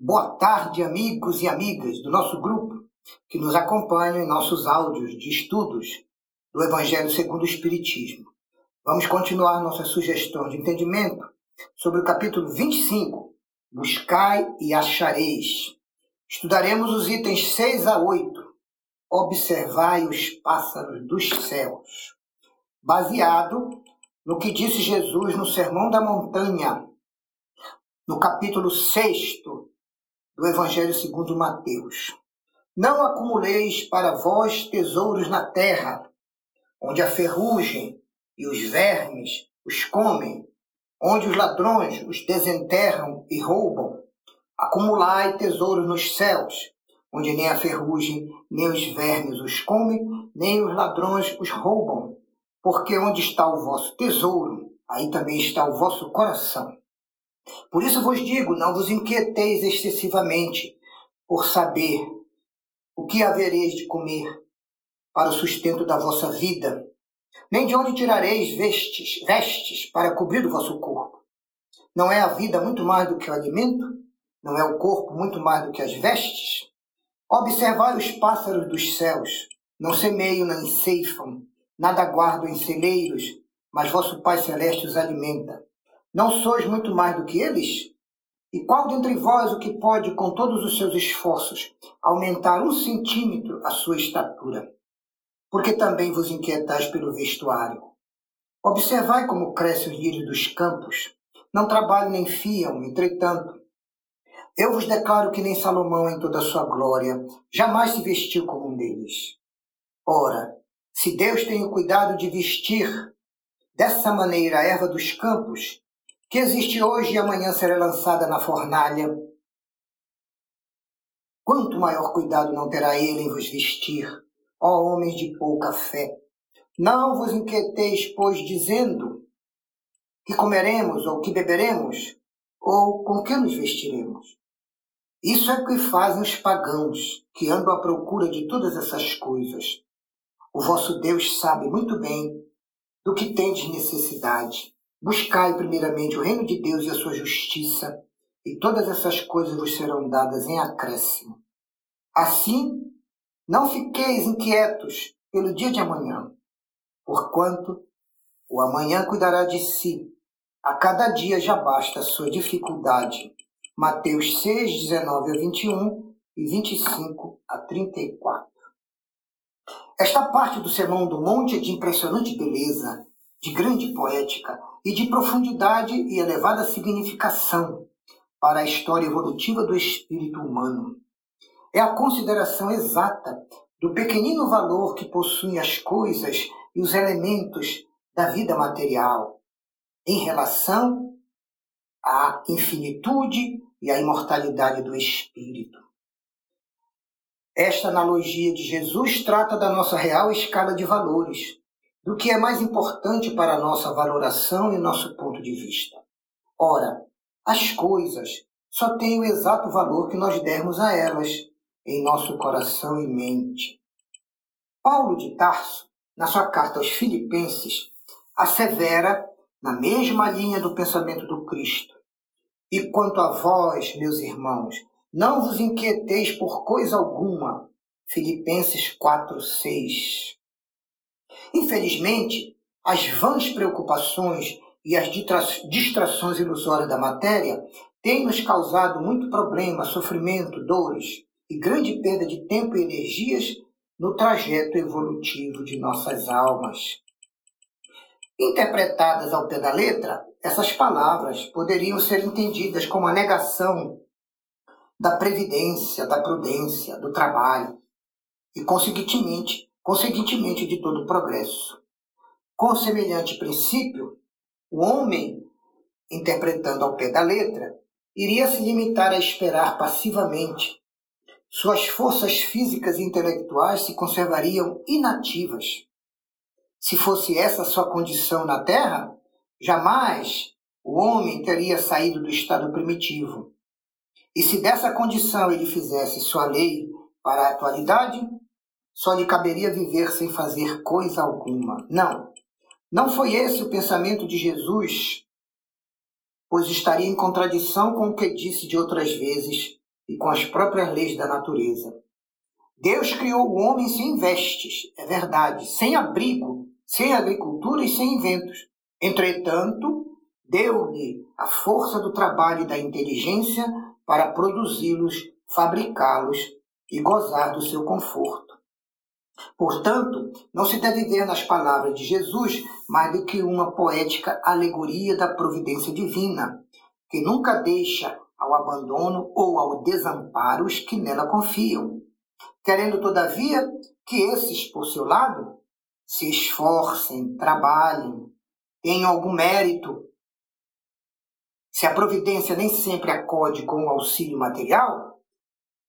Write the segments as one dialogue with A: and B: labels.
A: Boa tarde, amigos e amigas do nosso grupo que nos acompanham em nossos áudios de estudos do Evangelho segundo o Espiritismo. Vamos continuar nossa sugestão de entendimento sobre o capítulo 25, Buscai e Achareis. Estudaremos os itens 6 a 8, Observai os pássaros dos céus, baseado no que disse Jesus no Sermão da Montanha, no capítulo 6 do Evangelho segundo Mateus. Não acumuleis para vós tesouros na terra, onde a ferrugem e os vermes os comem, onde os ladrões os desenterram e roubam. Acumulai tesouros nos céus, onde nem a ferrugem nem os vermes os comem, nem os ladrões os roubam. Porque onde está o vosso tesouro, aí também está o vosso coração. Por isso vos digo: não vos inquieteis excessivamente por saber o que havereis de comer para o sustento da vossa vida, nem de onde tirareis vestes, vestes para cobrir o vosso corpo. Não é a vida muito mais do que o alimento? Não é o corpo muito mais do que as vestes? Observai os pássaros dos céus, não semeiam nem ceifam, nada guardam em celeiros, mas vosso Pai Celeste os alimenta. Não sois muito mais do que eles? E qual dentre vós o que pode, com todos os seus esforços, aumentar um centímetro a sua estatura? Porque também vos inquietais pelo vestuário. Observai como crescem os lírios dos campos. Não trabalham nem fiam, entretanto. Eu vos declaro que nem Salomão, em toda a sua glória, jamais se vestiu como um deles. Ora, se Deus tem o cuidado de vestir dessa maneira a erva dos campos, que existe hoje e amanhã será lançada na fornalha. Quanto maior cuidado não terá ele em vos vestir, ó homens de pouca fé. Não vos inquieteis, pois, dizendo que comeremos ou que beberemos, ou com que nos vestiremos. Isso é o que fazem os pagãos, que andam à procura de todas essas coisas. O vosso Deus sabe muito bem do que tendes necessidade. Buscai primeiramente o reino de Deus e a sua justiça, e todas essas coisas vos serão dadas em acréscimo. Assim, não fiqueis inquietos pelo dia de amanhã, porquanto o amanhã cuidará de si. A cada dia já basta a sua dificuldade. Mateus 6, 19 a 21 e 25 a 34. Esta parte do Sermão do Monte é de impressionante beleza, de grande poética e de profundidade e elevada significação para a história evolutiva do espírito humano. É a consideração exata do pequenino valor que possuem as coisas e os elementos da vida material em relação à infinitude e à imortalidade do espírito. Esta analogia de Jesus trata da nossa real escala de valores, do que é mais importante para a nossa valoração e nosso ponto de vista. Ora, as coisas só têm o exato valor que nós dermos a elas em nosso coração e mente. Paulo de Tarso, na sua carta aos Filipenses, assevera na mesma linha do pensamento do Cristo. E quanto a vós, meus irmãos, não vos inquieteis por coisa alguma. Filipenses 4, 6. Infelizmente, as vãs preocupações e as distrações ilusórias da matéria têm nos causado muito problema, sofrimento, dores e grande perda de tempo e energias no trajeto evolutivo de nossas almas. Interpretadas ao pé da letra, essas palavras poderiam ser entendidas como a negação da previdência, da prudência, do trabalho e, consequentemente, consequentemente de todo o progresso. Com semelhante princípio, o homem, interpretando ao pé da letra, iria se limitar a esperar passivamente. Suas forças físicas e intelectuais se conservariam inativas. Se fosse essa sua condição na Terra, jamais o homem teria saído do estado primitivo. E se dessa condição ele fizesse sua lei para a atualidade, só lhe caberia viver sem fazer coisa alguma. Não. Não foi esse o pensamento de Jesus, pois estaria em contradição com o que disse de outras vezes e com as próprias leis da natureza. Deus criou o homem sem vestes, é verdade, sem abrigo, sem agricultura e sem inventos. Entretanto, deu-lhe a força do trabalho e da inteligência para produzi-los, fabricá-los e gozar do seu conforto. Portanto, não se deve ver nas palavras de Jesus mais do que uma poética alegoria da providência divina, que nunca deixa ao abandono ou ao desamparo os que nela confiam, querendo, todavia, que esses, por seu lado, se esforcem, trabalhem, tenham algum mérito. Se a providência nem sempre acode com o auxílio material,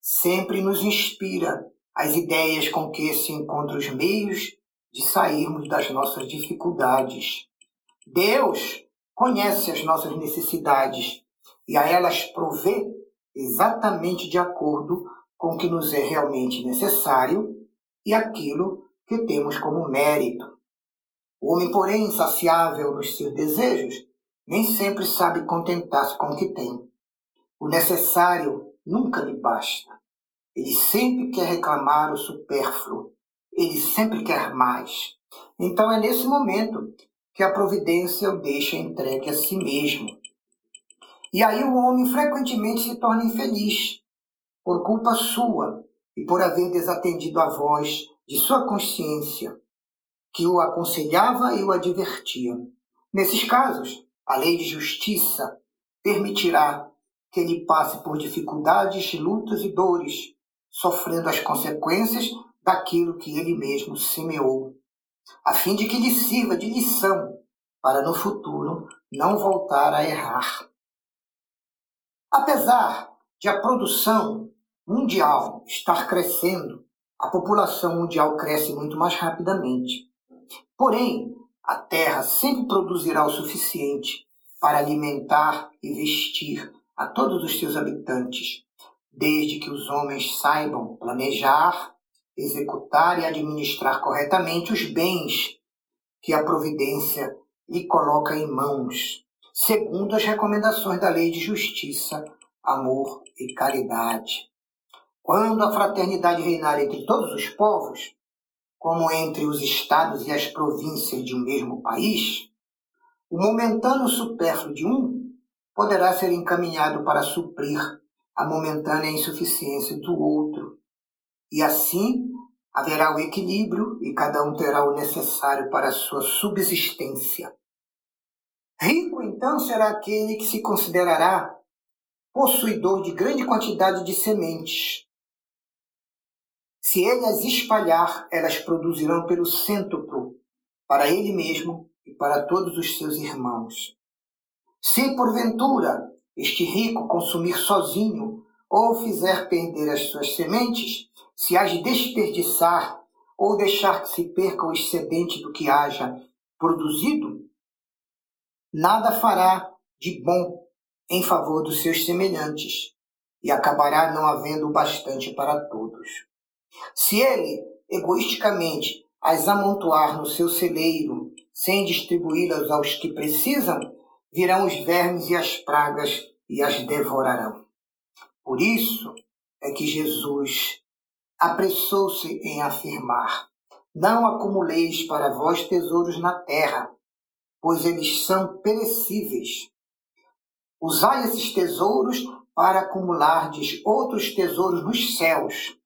A: sempre nos inspira as ideias com que se encontram os meios de sairmos das nossas dificuldades. Deus conhece as nossas necessidades e a elas provê exatamente de acordo com o que nos é realmente necessário e aquilo que temos como mérito. O homem, porém, insaciável nos seus desejos, nem sempre sabe contentar-se com o que tem. O necessário nunca lhe basta. Ele sempre quer reclamar o supérfluo. Ele sempre quer mais. Então é nesse momento que a providência o deixa entregue a si mesmo. E aí o homem frequentemente se torna infeliz, por culpa sua e por haver desatendido a voz de sua consciência, que o aconselhava e o advertia. Nesses casos, a lei de justiça permitirá que ele passe por dificuldades, lutas e dores, sofrendo as consequências daquilo que ele mesmo semeou, a fim de que lhe sirva de lição para no futuro não voltar a errar. Apesar de a produção mundial estar crescendo, a população mundial cresce muito mais rapidamente. Porém, a Terra sempre produzirá o suficiente para alimentar e vestir a todos os seus habitantes, desde que os homens saibam planejar, executar e administrar corretamente os bens que a providência lhe coloca em mãos, segundo as recomendações da lei de justiça, amor e caridade. Quando a fraternidade reinar entre todos os povos, como entre os estados e as províncias de um mesmo país, o momentâneo supérfluo de um poderá ser encaminhado para suprir a momentânea insuficiência do outro. E assim haverá o equilíbrio e cada um terá o necessário para a sua subsistência. Rico, então, será aquele que se considerará possuidor de grande quantidade de sementes. Se ele as espalhar, elas produzirão pelo cêntuplo, para ele mesmo e para todos os seus irmãos. Se, porventura, este rico consumir sozinho ou fizer perder as suas sementes, se as desperdiçar ou deixar que se perca o excedente do que haja produzido, nada fará de bom em favor dos seus semelhantes e acabará não havendo bastante para todos. Se ele, egoisticamente, as amontoar no seu celeiro, sem distribuí-las aos que precisam, virão os vermes e as pragas e as devorarão. Por isso é que Jesus apressou-se em afirmar: Não acumuleis para vós tesouros na terra, pois eles são perecíveis. Usai esses tesouros para acumulardes outros tesouros nos céus,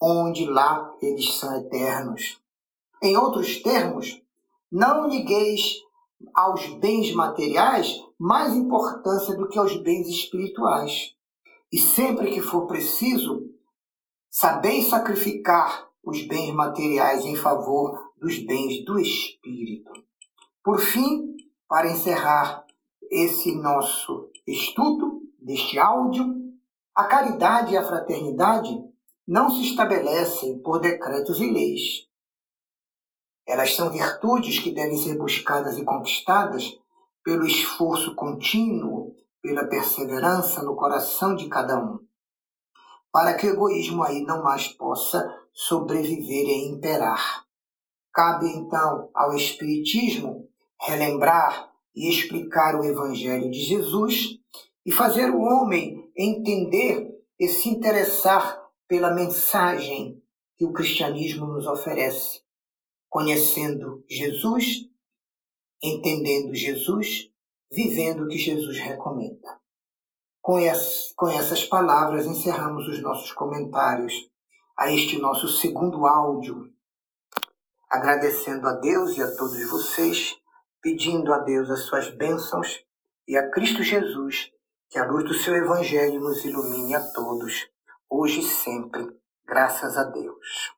A: onde lá eles são eternos. Em outros termos, não ligueis aos bens materiais mais importância do que aos bens espirituais. E sempre que for preciso, sabeis sacrificar os bens materiais em favor dos bens do espírito. Por fim, para encerrar esse nosso estudo deste áudio, a caridade e a fraternidade não se estabelecem por decretos e leis, elas são virtudes que devem ser buscadas e conquistadas pelo esforço contínuo, pela perseverança no coração de cada um, para que o egoísmo aí não mais possa sobreviver e imperar. Cabe então ao Espiritismo relembrar e explicar o Evangelho de Jesus e fazer o homem entender e se interessar pela mensagem que o cristianismo nos oferece, conhecendo Jesus, entendendo Jesus, vivendo o que Jesus recomenda. Com, com essas palavras, encerramos os nossos comentários a este nosso segundo áudio, agradecendo a Deus e a todos vocês, pedindo a Deus as suas bênçãos e a Cristo Jesus que a luz do seu Evangelho nos ilumine a todos, hoje e sempre, graças a Deus.